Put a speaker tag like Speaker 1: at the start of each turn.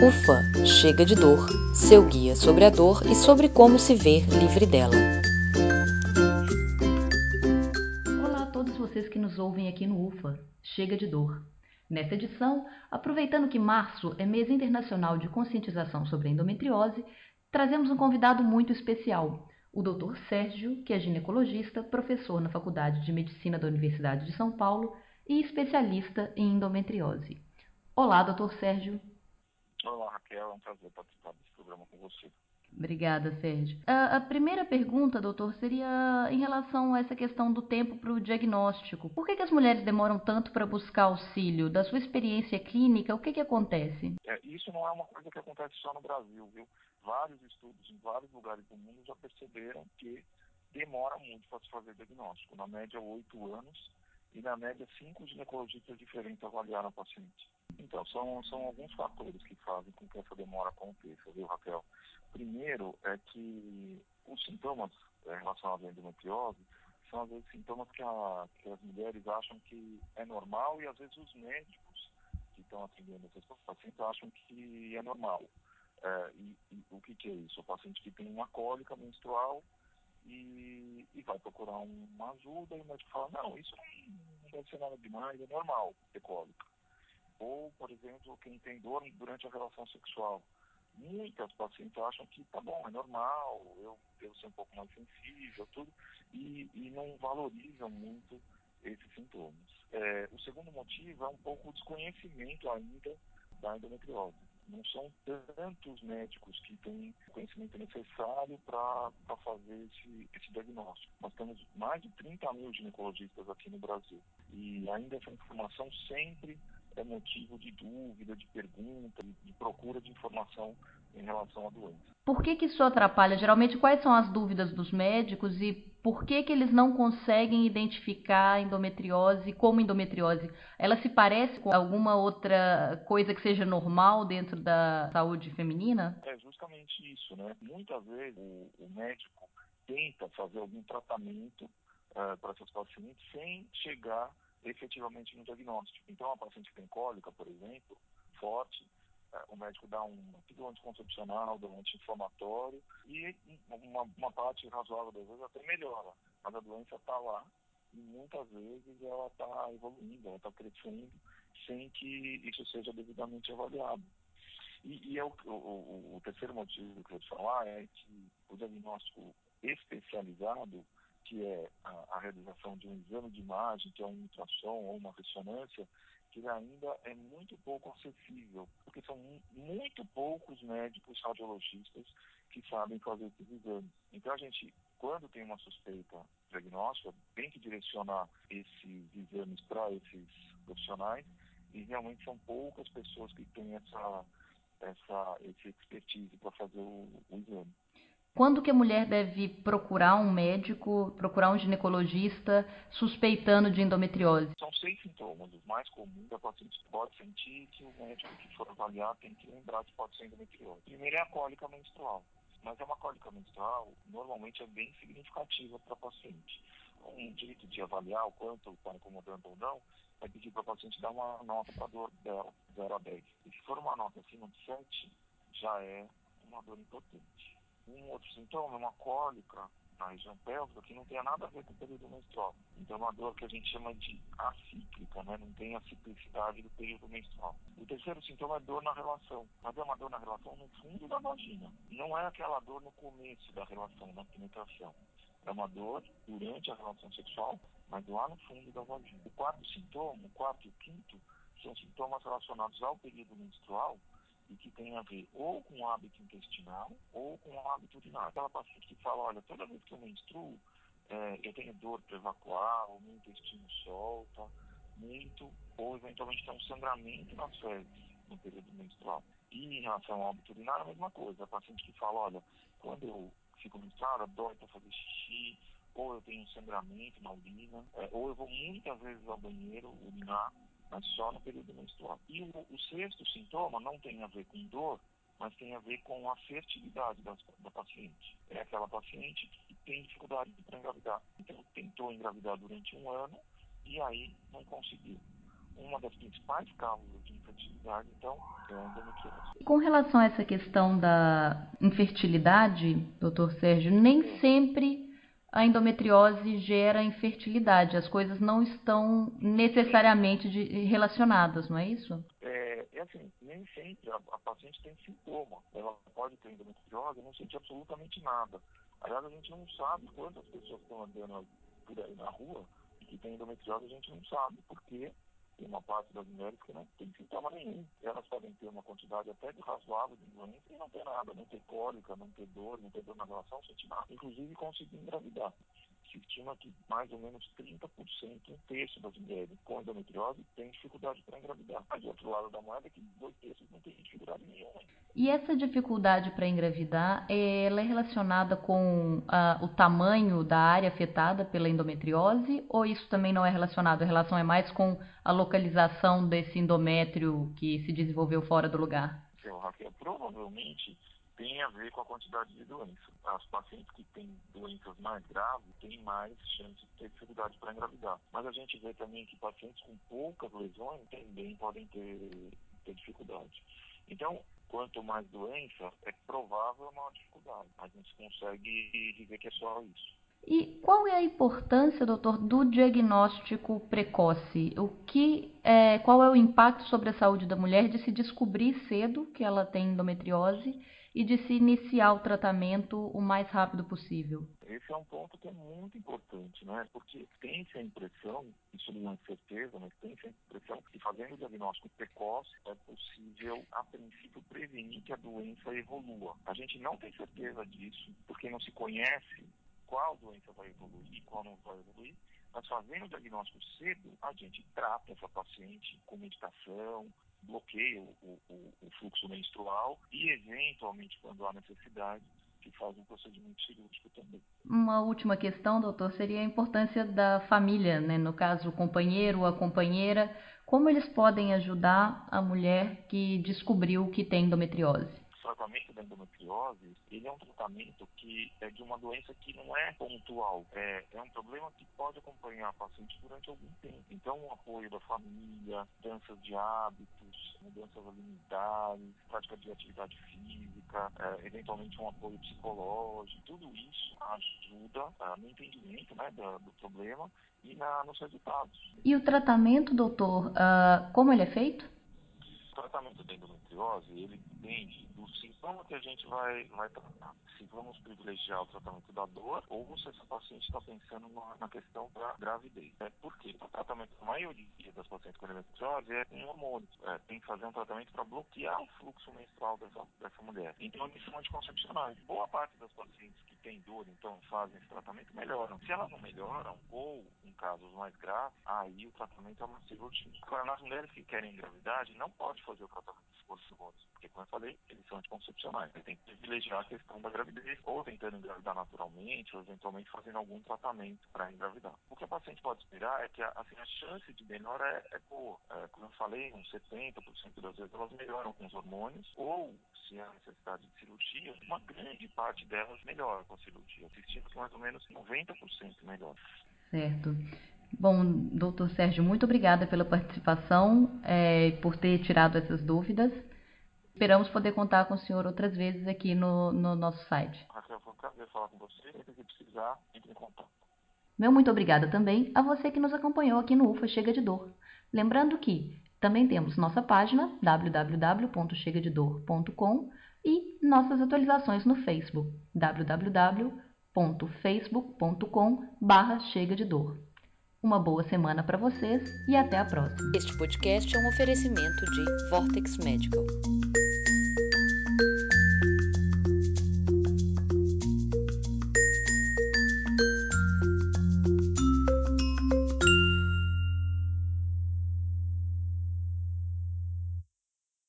Speaker 1: Ufa, chega de dor, seu guia sobre a dor e sobre como se ver livre dela.
Speaker 2: Olá a todos vocês que nos ouvem aqui no UFA, chega de dor. Nesta edição, aproveitando que março é mês internacional de conscientização sobre a endometriose, trazemos um convidado muito especial, o Dr. Sérgio, que é ginecologista, professor na Faculdade de Medicina da Universidade de São Paulo e especialista em endometriose. Olá, Dr. Sérgio.
Speaker 3: Olá, Raquel. É um prazer participar desse programa com você.
Speaker 2: Obrigada, Sérgio. A, a primeira pergunta, doutor, seria em relação a essa questão do tempo para o diagnóstico. Por que, que, as mulheres demoram tanto para buscar auxílio? Da sua experiência clínica, o que, que acontece?
Speaker 3: É, isso não é uma coisa que acontece só no Brasil, viu? Vários estudos em vários lugares do mundo já perceberam que demora muito para se fazer diagnóstico. Na média, oito anos e na média, cinco ginecologistas diferentes avaliaram o paciente. Então, são, são alguns fatores que fazem com que essa demora aconteça, viu, Raquel? Primeiro é que os sintomas é, relacionados à endometriose são, às vezes, sintomas que, a, que as mulheres acham que é normal e, às vezes, os médicos que estão atendendo esses pacientes acham que é normal. É, e, e, o que, que é isso? O paciente que tem uma cólica menstrual e, e, vai procurar uma ajuda e o médico fala, não, isso não deve ser nada demais, é normal ter cólica. Ou, por exemplo, quem tem dor durante a relação sexual. Muitas pacientes acham que tá bom, é normal, eu devo ser um pouco mais sensível, tudo, e, e não valorizam muito esses sintomas. É, o segundo motivo é um pouco o desconhecimento ainda da endometriose. Não são tantos médicos que têm o conhecimento necessário para fazer esse, esse diagnóstico. Nós temos mais de 30 mil ginecologistas aqui no Brasil. E ainda essa informação sempre é motivo de dúvida, de pergunta, de procura de informação em relação à doença.
Speaker 2: Por que, que isso atrapalha? Geralmente, quais são as dúvidas dos médicos e por que, que eles não conseguem identificar a endometriose como endometriose? Ela se parece com alguma outra coisa que seja normal dentro da saúde feminina?
Speaker 3: É justamente isso, né? Muitas vezes o, o médico tenta fazer algum tratamento uh, para essas pacientes sem chegar efetivamente no diagnóstico. Então, a paciente que tem cólica, por exemplo, forte, é, o médico dá um pílula anticoncepcional, dá um anti-inflamatório e uma, uma parte razoável das vezes até melhora, mas a doença está lá e muitas vezes ela está evoluindo, ela está crescendo sem que isso seja devidamente avaliado. E, e é o, o, o, terceiro motivo que eu vou falar é que o diagnóstico especializado que é a, a, realização de um exame de imagem, que é um ultrassom ou uma ressonância, que ainda é muito pouco acessível, porque são muito poucos médicos radiologistas que sabem fazer esses exames. Então a gente, quando tem uma suspeita diagnóstica, tem que direcionar esses exames para esses profissionais e realmente são poucas pessoas que têm essa, essa, esse expertise para fazer o, o exame.
Speaker 2: Quando que a mulher deve procurar um médico, procurar um ginecologista suspeitando de endometriose?
Speaker 3: São seis sintomas, os mais comuns a paciente pode sentir que o médico que for avaliar tem que lembrar que pode ser endometriose. Primeiro é a cólica menstrual, mas é uma cólica menstrual normalmente é bem significativa para a paciente. Um jeito de avaliar o quanto está incomodando ou não é pedir para a paciente dar uma nota para a dor dela, 0 a 10. E se for uma nota acima de 7, já é uma dor importante. Um outro sintoma uma cólica na região pélvica que não tem nada a ver com o período menstrual. Então é uma dor que a gente chama de acíclica, né? não tem a ciclicidade do período menstrual. O terceiro sintoma é dor na relação, mas é uma dor na relação no fundo da vagina. Não é aquela dor no começo da relação, na penetração. É uma dor durante a relação sexual, mas lá no fundo da vagina. O quarto sintoma, o quarto e o quinto, são sintomas relacionados ao período menstrual, e que tem a ver ou com o hábito intestinal ou com o hábito urinário. Aquela paciente que fala, olha, toda vez que eu menstruo, é, eu tenho dor para evacuar, o meu intestino solta muito, ou eventualmente tem um sangramento nas fezes no período menstrual. E em relação ao hábito urinário, a mesma coisa. A paciente que fala, olha, quando eu fico menstruada, dói para fazer xixi, ou eu tenho um sangramento na urina, é, ou eu vou muitas vezes ao banheiro urinar, mas só no período menstrual. E o, o sexto sintoma não tem a ver com dor, mas tem a ver com a fertilidade da, da paciente. É aquela paciente que tem dificuldade para engravidar. Então, tentou engravidar durante um ano e aí não conseguiu. uma das principais causas de infertilidade, então, é a endometriose.
Speaker 2: Com relação a essa questão da infertilidade, doutor Sérgio, nem
Speaker 3: Sim.
Speaker 2: sempre a endometriose gera infertilidade. As coisas não estão necessariamente de, relacionadas, não é isso?
Speaker 3: É, é assim, nem sempre a, a, paciente tem sintoma. Ela pode ter endometriose e não sentir absolutamente nada. Aliás, a gente não sabe quantas pessoas estão andando por aí na rua e que tem endometriose, a gente não sabe, porque tem uma parte das mulheres que não tem sintoma nenhum. Elas podem ter uma quantidade até de razoável de doença e não ter nada, não ter cólica, não ter dor, não ter dor na relação, sentir nada. Inclusive conseguir engravidar se estima que mais ou menos 30%, um terço das mulheres com endometriose tem dificuldade para engravidar. Mas do outro lado da moeda é que dois terços não tem dificuldade nenhuma.
Speaker 2: E essa dificuldade para engravidar, ela é relacionada com ah, o tamanho da área afetada pela endometriose ou isso também não é relacionado? A relação é mais com a localização desse endométrio que se desenvolveu fora do lugar?
Speaker 3: Então, Raquel, provavelmente tem a ver com a quantidade de doenças. As pacientes que têm doenças mais graves têm mais chance de ter dificuldade para engravidar. Mas a gente vê também que pacientes com poucas lesões também podem ter, ter dificuldade. Então, quanto mais doença, é provável uma dificuldade. Não se consegue dizer que é só isso.
Speaker 2: E qual é a importância, doutor, do diagnóstico precoce? O que, é, qual é o impacto sobre a saúde da mulher de se descobrir cedo que ela tem endometriose e de se iniciar o tratamento o mais rápido possível?
Speaker 3: Esse é um ponto que é muito importante, né? Porque tem-se a impressão, isso não é certeza, mas tem-se a impressão que fazendo o diagnóstico precoce é possível, a princípio, prevenir que a doença evolua. A gente não tem certeza disso, porque não se conhece qual doença vai evoluir e qual não vai evoluir, mas fazendo o diagnóstico cedo, a gente trata essa paciente com medicação, bloqueia o, o, o fluxo menstrual e, eventualmente, quando há necessidade, que faz um procedimento cirúrgico também.
Speaker 2: Uma última questão, doutor, seria a importância da família, né? no caso, o companheiro ou a companheira. Como eles podem ajudar a mulher que descobriu que tem endometriose?
Speaker 3: Tratamento da endometriose, ele é um tratamento que é de uma doença que não é pontual. É, é um problema que pode acompanhar a paciente durante algum tempo. Então, o apoio da família, mudanças de hábitos, mudanças alimentares, prática de atividade física, é, eventualmente um apoio psicológico, tudo isso ajuda é, no entendimento né, do, do problema e na, nos resultados.
Speaker 2: E o tratamento, doutor, uh, como ele é feito?
Speaker 3: O tratamento da endometriose, ele depende do sintoma que a gente vai, vai tratar. Se vamos privilegiar o tratamento da dor ou se essa paciente está pensando na, na, questão da gravidez. É, por quê? O tratamento da maioria das pacientes com endometriose é com hormônios. É, tem que fazer um tratamento para bloquear o fluxo menstrual dessa, dessa mulher. Então, eles são anticoncepcionais. Boa parte das pacientes que têm dor, então, fazem esse tratamento, melhoram. Se elas não melhoram, ou em casos mais graves, aí o tratamento é uma cirurgia. Agora, nas mulheres que querem engravidar, não pode fazer o tratamento dos hormônios, porque, como eu falei, eles são anticoncepcionais. Você tem que privilegiar a questão da gravidez, ou tentando engravidar naturalmente, ou eventualmente fazendo algum tratamento para engravidar. O que a paciente pode esperar é que assim, a chance de melhora é, é boa. É, como eu falei, uns 70% das vezes elas melhoram com os hormônios, ou se há necessidade de cirurgia, uma grande parte delas melhora com a cirurgia. Que mais ou menos 90% melhora.
Speaker 2: Certo. Bom, doutor Sérgio, muito obrigada pela participação é, por ter tirado essas dúvidas. Esperamos poder contar com o senhor outras vezes aqui no, no nosso site.
Speaker 3: Raquel, foi um prazer falar com você. Se precisar, entre em contato.
Speaker 2: Meu muito obrigada também a você que nos acompanhou aqui no UFA Chega de Dor. Lembrando que também temos nossa página www.chegadedor.com e nossas atualizações no Facebook www.facebook.com/chega de dor. Uma boa semana para vocês e até a próxima.
Speaker 1: Este podcast é um oferecimento de Vortex Medical.